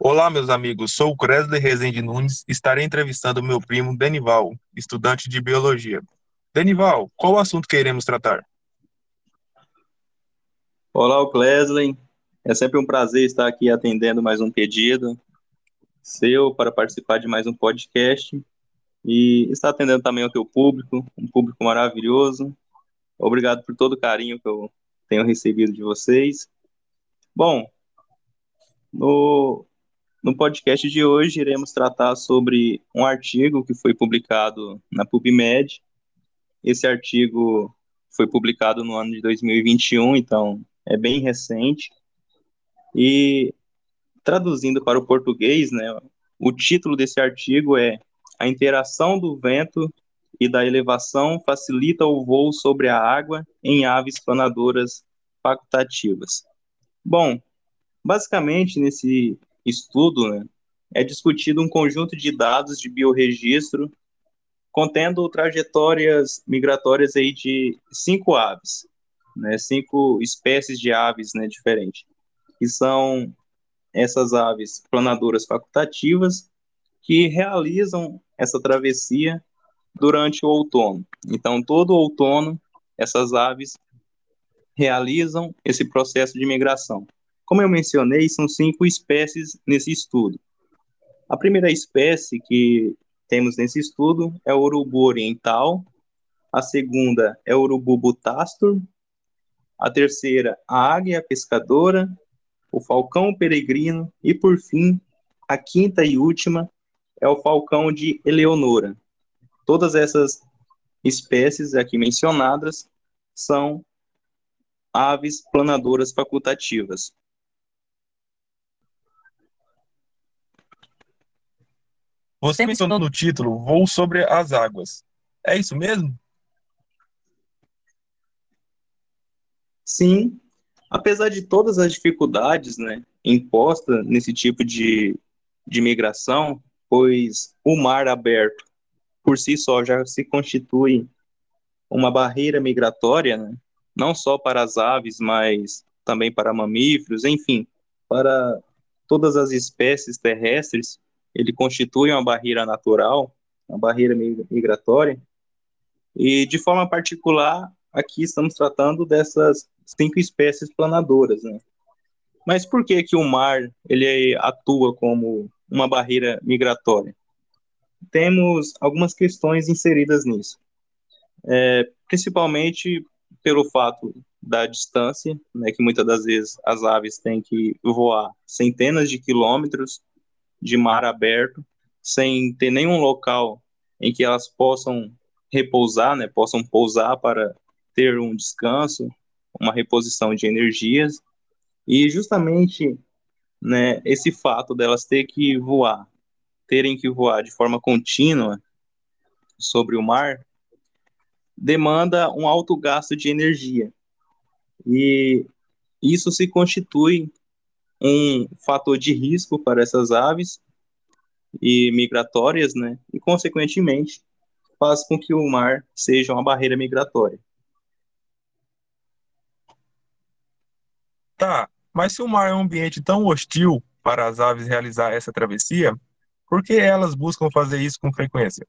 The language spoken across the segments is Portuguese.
Olá, meus amigos. Sou o Cresley Rezende Nunes. Estarei entrevistando meu primo Denival, estudante de biologia. Denival, qual o assunto que iremos tratar? Olá, Clesley. É sempre um prazer estar aqui atendendo mais um pedido seu para participar de mais um podcast e estar atendendo também o teu público, um público maravilhoso. Obrigado por todo o carinho que eu tenho recebido de vocês. Bom, no, no podcast de hoje iremos tratar sobre um artigo que foi publicado na PubMed. Esse artigo foi publicado no ano de 2021, então é bem recente. E traduzindo para o português, né, o título desse artigo é A interação do vento e da elevação facilita o voo sobre a água em aves planadoras facultativas. Bom, basicamente nesse estudo né, é discutido um conjunto de dados de biorregistro contendo trajetórias migratórias aí de cinco aves, né, cinco espécies de aves né, diferentes, que são essas aves planadoras facultativas que realizam essa travessia durante o outono. Então, todo outono, essas aves realizam esse processo de migração. Como eu mencionei, são cinco espécies nesse estudo. A primeira espécie que temos nesse estudo é o urubu oriental, a segunda é o urubu butastor, a terceira, a águia pescadora, o falcão peregrino e, por fim, a quinta e última é o falcão de Eleonora. Todas essas espécies aqui mencionadas são aves planadoras facultativas. Você mencionou no título Voo sobre as águas. É isso mesmo? Sim, apesar de todas as dificuldades né, impostas nesse tipo de, de migração, pois o mar aberto por si só já se constitui uma barreira migratória, né, não só para as aves, mas também para mamíferos, enfim, para todas as espécies terrestres, ele constitui uma barreira natural, uma barreira migratória, e de forma particular, aqui estamos tratando dessas cinco espécies planadoras, né? Mas por que que o mar ele atua como uma barreira migratória? Temos algumas questões inseridas nisso, é, principalmente pelo fato da distância, né, que muitas das vezes as aves têm que voar centenas de quilômetros de mar aberto, sem ter nenhum local em que elas possam repousar, né, possam pousar para ter um descanso, uma reposição de energias, e justamente né, esse fato delas ter que voar, terem que voar de forma contínua sobre o mar, demanda um alto gasto de energia. E isso se constitui um fator de risco para essas aves e migratórias, né? E consequentemente faz com que o mar seja uma barreira migratória. Tá, mas se o mar é um ambiente tão hostil para as aves realizar essa travessia, por que elas buscam fazer isso com frequência?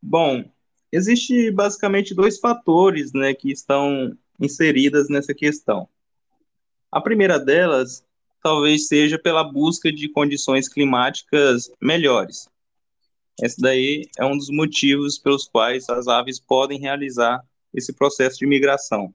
Bom, existe basicamente dois fatores, né, que estão inseridas nessa questão. A primeira delas talvez seja pela busca de condições climáticas melhores. Esse daí é um dos motivos pelos quais as aves podem realizar esse processo de migração.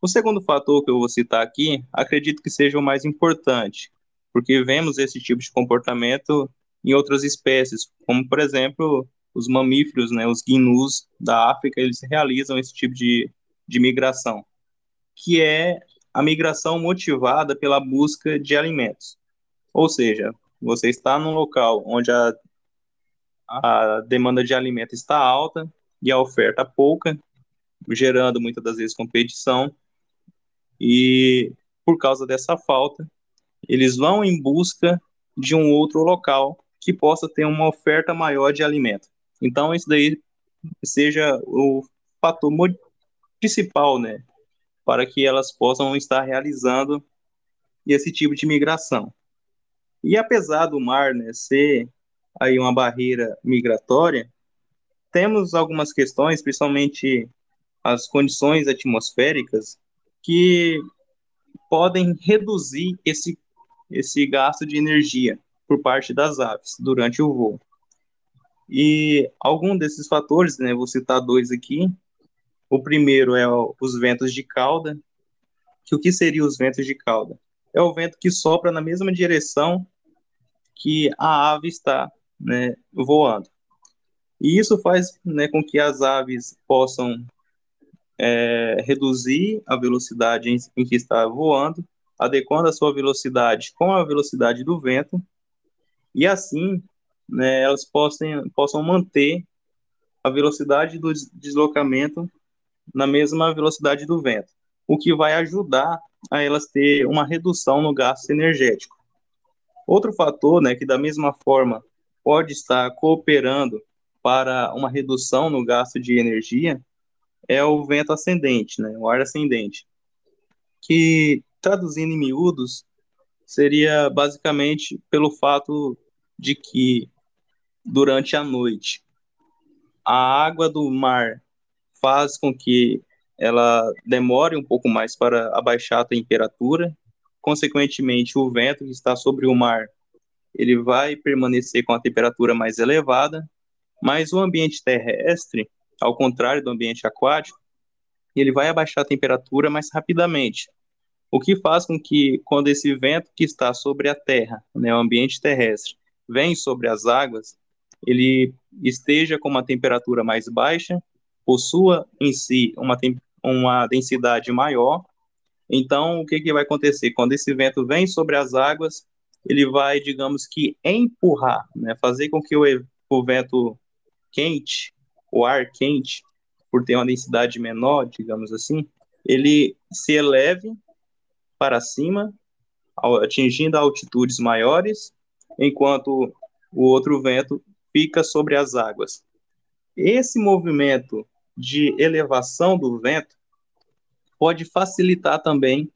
O segundo fator que eu vou citar aqui, acredito que seja o mais importante, porque vemos esse tipo de comportamento em outras espécies, como por exemplo os mamíferos, né, os gnus da África, eles realizam esse tipo de, de migração, que é a migração motivada pela busca de alimentos. Ou seja, você está num local onde a, a demanda de alimento está alta e a oferta pouca, gerando muitas das vezes competição, e por causa dessa falta, eles vão em busca de um outro local que possa ter uma oferta maior de alimento. Então, isso daí seja o fator principal, né, para que elas possam estar realizando esse tipo de migração. E apesar do mar né, ser aí uma barreira migratória, temos algumas questões, principalmente as condições atmosféricas, que podem reduzir esse, esse gasto de energia por parte das aves durante o voo. E algum desses fatores, né, vou citar dois aqui. O primeiro é os ventos de cauda. Que o que seriam os ventos de cauda? É o vento que sopra na mesma direção que a ave está né, voando. E isso faz né, com que as aves possam é, reduzir a velocidade em, em que está voando, adequando a sua velocidade com a velocidade do vento, e assim né, elas possam, possam manter a velocidade do deslocamento na mesma velocidade do vento, o que vai ajudar a elas ter uma redução no gasto energético. Outro fator, né, que da mesma forma pode estar cooperando para uma redução no gasto de energia é o vento ascendente, né, o ar ascendente, que traduzindo em miúdos seria basicamente pelo fato de que durante a noite a água do mar faz com que ela demore um pouco mais para abaixar a temperatura, consequentemente o vento que está sobre o mar ele vai permanecer com a temperatura mais elevada, mas o ambiente terrestre, ao contrário do ambiente aquático, ele vai abaixar a temperatura mais rapidamente, o que faz com que quando esse vento que está sobre a Terra, né, o ambiente terrestre, vem sobre as águas, ele esteja com uma temperatura mais baixa, possua em si uma, uma densidade maior. Então, o que, que vai acontecer? Quando esse vento vem sobre as águas, ele vai, digamos que, empurrar, né, fazer com que o, o vento quente, o ar quente, por ter uma densidade menor, digamos assim, ele se eleve para cima, atingindo altitudes maiores, enquanto o outro vento fica sobre as águas. Esse movimento de elevação do vento pode facilitar também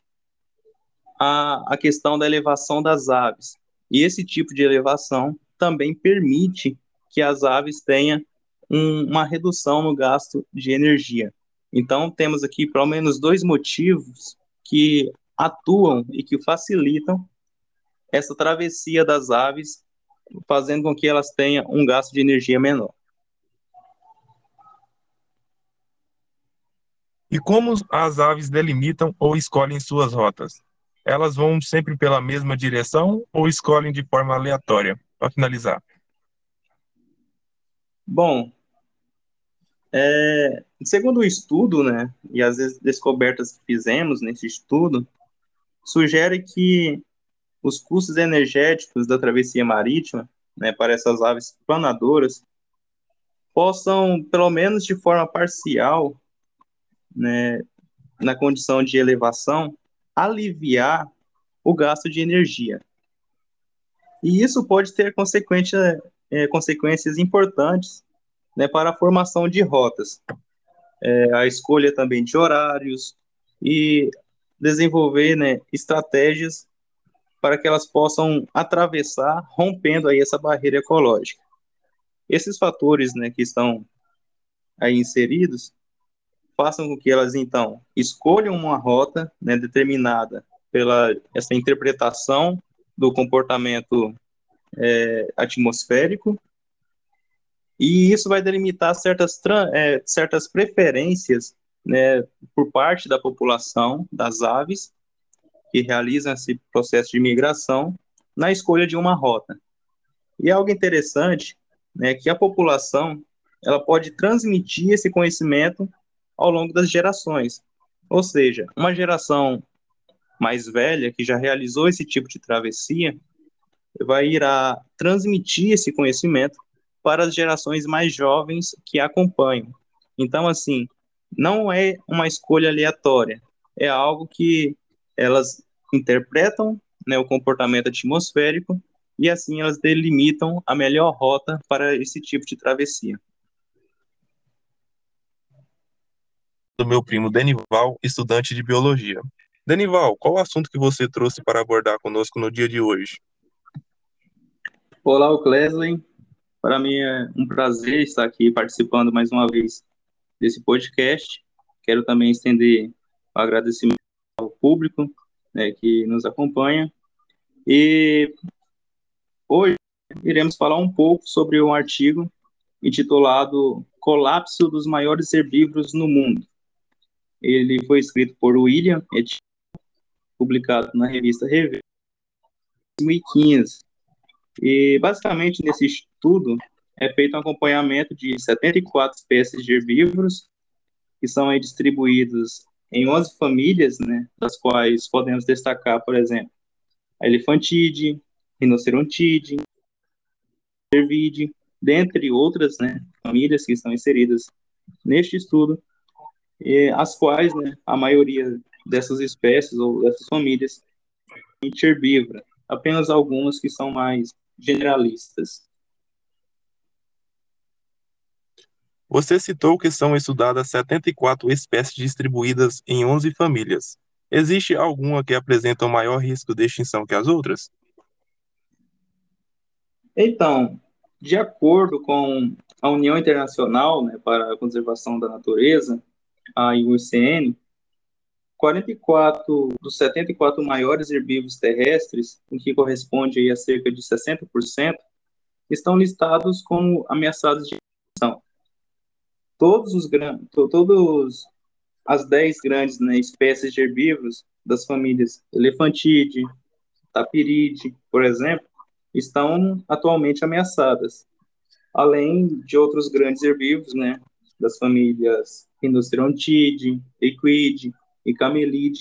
a, a questão da elevação das aves. E esse tipo de elevação também permite que as aves tenham um, uma redução no gasto de energia. Então, temos aqui pelo menos dois motivos que atuam e que facilitam essa travessia das aves, fazendo com que elas tenham um gasto de energia menor. E como as aves delimitam ou escolhem suas rotas? elas vão sempre pela mesma direção ou escolhem de forma aleatória? Para finalizar. Bom, é, segundo o estudo, né, e as descobertas que fizemos nesse estudo, sugere que os custos energéticos da travessia marítima, né, para essas aves planadoras, possam, pelo menos de forma parcial, né, na condição de elevação, aliviar o gasto de energia. E isso pode ter consequência, é, consequências importantes né, para a formação de rotas, é, a escolha também de horários e desenvolver né, estratégias para que elas possam atravessar, rompendo aí essa barreira ecológica. Esses fatores né, que estão aí inseridos façam com que elas, então, escolham uma rota né, determinada pela essa interpretação do comportamento é, atmosférico, e isso vai delimitar certas, é, certas preferências né, por parte da população das aves que realizam esse processo de migração na escolha de uma rota. E algo interessante é né, que a população ela pode transmitir esse conhecimento ao longo das gerações. Ou seja, uma geração mais velha que já realizou esse tipo de travessia vai irá transmitir esse conhecimento para as gerações mais jovens que acompanham. Então, assim, não é uma escolha aleatória, é algo que elas interpretam né, o comportamento atmosférico e assim elas delimitam a melhor rota para esse tipo de travessia. Do meu primo Denival, estudante de biologia. Denival, qual o assunto que você trouxe para abordar conosco no dia de hoje? Olá, Clesley. Para mim é um prazer estar aqui participando mais uma vez desse podcast. Quero também estender o agradecimento ao público né, que nos acompanha. E hoje iremos falar um pouco sobre um artigo intitulado Colapso dos maiores herbívoros no mundo. Ele foi escrito por William Etienne, publicado na revista Revista 2015. E basicamente nesse estudo é feito um acompanhamento de 74 espécies de herbívoros que são aí distribuídos em 11 famílias, né, das quais podemos destacar, por exemplo, a elefantide, rinocerontide, cervide, dentre outras né, famílias que estão inseridas neste estudo, e as quais né, a maioria dessas espécies ou dessas famílias é herbívora, apenas algumas que são mais generalistas. Você citou que são estudadas 74 espécies distribuídas em 11 famílias. Existe alguma que apresenta um maior risco de extinção que as outras? Então, de acordo com a União Internacional né, para a Conservação da Natureza, a IUCN, 44 dos 74 maiores herbívoros terrestres, o que corresponde a cerca de 60%, estão listados como ameaçados de extinção. Todos os todos as 10 grandes né, espécies de herbívoros das famílias Elefantide, Tapiride, por exemplo, estão atualmente ameaçadas, além de outros grandes herbívoros, né, das famílias Rinocerontide, Equide e Camelide,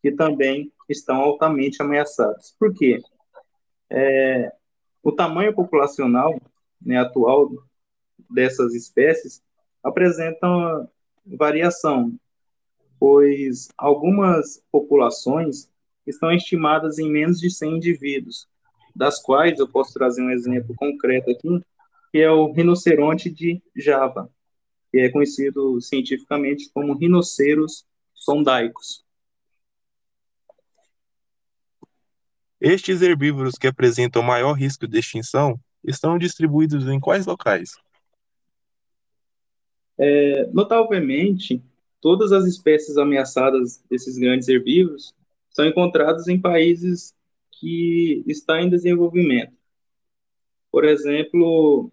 que também estão altamente ameaçados. Por quê? É, o tamanho populacional né, atual dessas espécies apresenta variação, pois algumas populações estão estimadas em menos de 100 indivíduos, das quais eu posso trazer um exemplo concreto aqui, que é o rinoceronte de Java, que é conhecido cientificamente como rinoceros sondaicos. Estes herbívoros que apresentam maior risco de extinção estão distribuídos em quais locais? É, notavelmente, todas as espécies ameaçadas desses grandes herbívoros são encontradas em países que está em desenvolvimento. Por exemplo,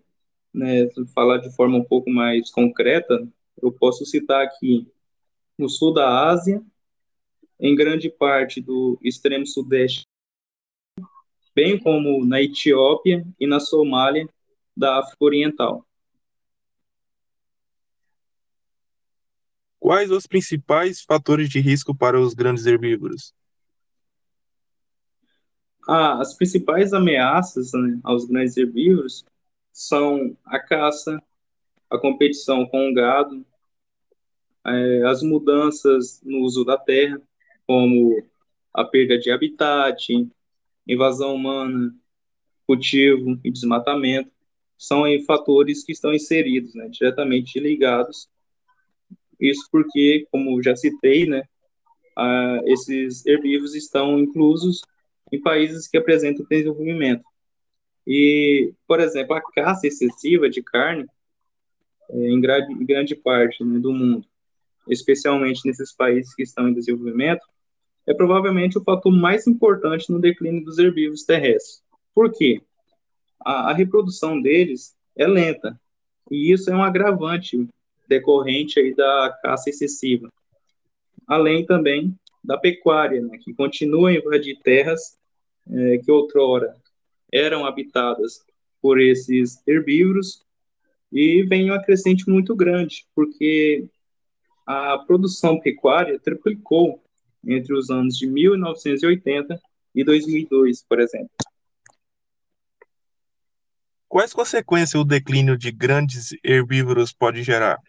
né, falar de forma um pouco mais concreta, eu posso citar aqui no sul da Ásia, em grande parte do extremo sudeste, bem como na Etiópia e na Somália da África Oriental. Quais os principais fatores de risco para os grandes herbívoros? Ah, as principais ameaças né, aos grandes herbívoros são a caça, a competição com o gado, é, as mudanças no uso da terra, como a perda de habitat, invasão humana, cultivo e desmatamento, são aí, fatores que estão inseridos, né, diretamente ligados. Isso porque, como já citei, né, ah, esses herbívoros estão inclusos em países que apresentam desenvolvimento. E, por exemplo, a caça excessiva de carne, é, em, grande, em, grande, parte né, do mundo, especialmente nesses países que estão em desenvolvimento, é provavelmente o fator mais importante no declínio dos herbívoros terrestres. Por quê? A, a reprodução deles é lenta, e isso é um agravante decorrente aí da caça excessiva. Além também da pecuária, né, que continua a invadir terras é, que outrora eram habitadas por esses herbívoros e vem uma crescente muito grande, porque a produção pecuária triplicou entre os anos de 1980 e 2002, por exemplo. Quais consequências o declínio de grandes herbívoros pode gerar?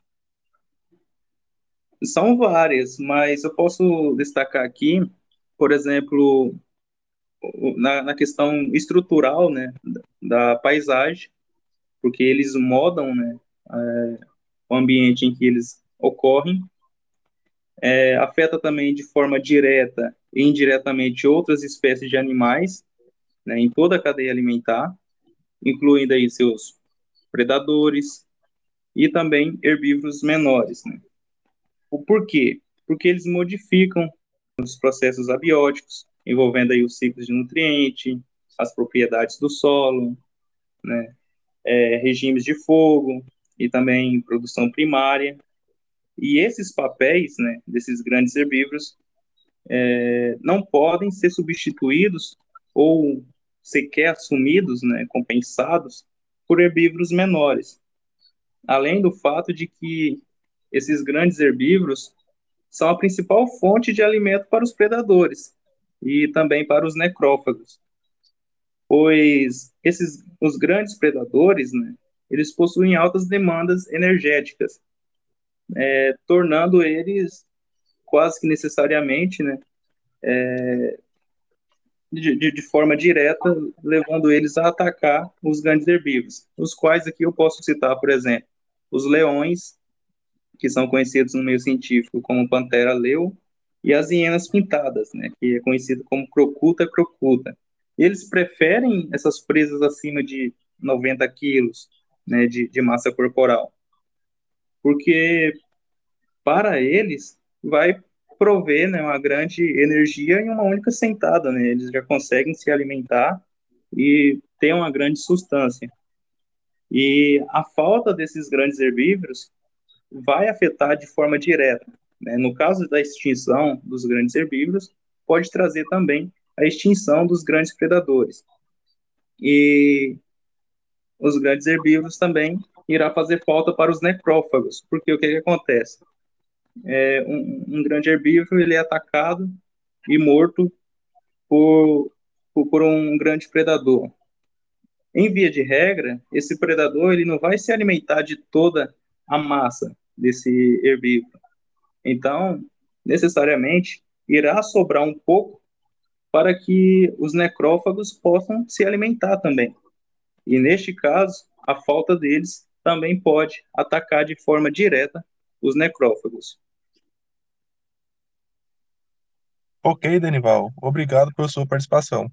São várias, mas eu posso destacar aqui, por exemplo, na, na questão estrutural, né, da, paisagem, porque eles modam, né, é, o ambiente em que eles ocorrem. é, afeta também de forma direta e indiretamente outras espécies de animais, né, em toda a cadeia alimentar, incluindo aí seus predadores e também herbívoros menores. Né. O porquê? Porque eles modificam os processos abióticos, envolvendo aí os ciclos de nutriente, as propriedades do solo, né, é, regimes de fogo e também produção primária. E esses papéis, né, desses grandes herbívoros, é, não podem ser substituídos ou sequer assumidos, né, compensados por herbívoros menores. Além do fato de que esses grandes herbívoros são a principal fonte de alimento para os predadores e também para os necrófagos, pois esses os grandes predadores, né, eles possuem altas demandas energéticas, é, tornando eles quase que necessariamente, né, é, de, de, de, forma direta, levando eles a atacar os grandes herbívoros, os quais aqui eu posso citar, por exemplo, os leões, que são conhecidos no meio científico como pantera leu, e as hienas pintadas, né, que é conhecido como crocuta crocuta. Eles preferem essas presas acima de 90 quilos né, de, de massa corporal, porque para eles vai prover né, uma grande energia em uma única sentada, né? Eles já conseguem se alimentar e ter uma grande substância. E a falta desses grandes herbívoros vai afetar de forma direta. Né? No caso da extinção dos grandes herbívoros, pode trazer também a extinção dos grandes predadores. E os grandes herbívoros também irá fazer falta para os necrófagos, porque o que, que acontece? É, um, um, grande herbívoro ele é atacado e morto por, por, por um grande predador. Em via de regra, esse predador ele não vai se alimentar de toda a massa desse herbívoro. Então, necessariamente, irá sobrar um pouco para que os necrófagos possam se alimentar também. E neste caso, a falta deles também pode atacar de forma direta os necrófagos. Ok, Denival. Obrigado pela sua participação.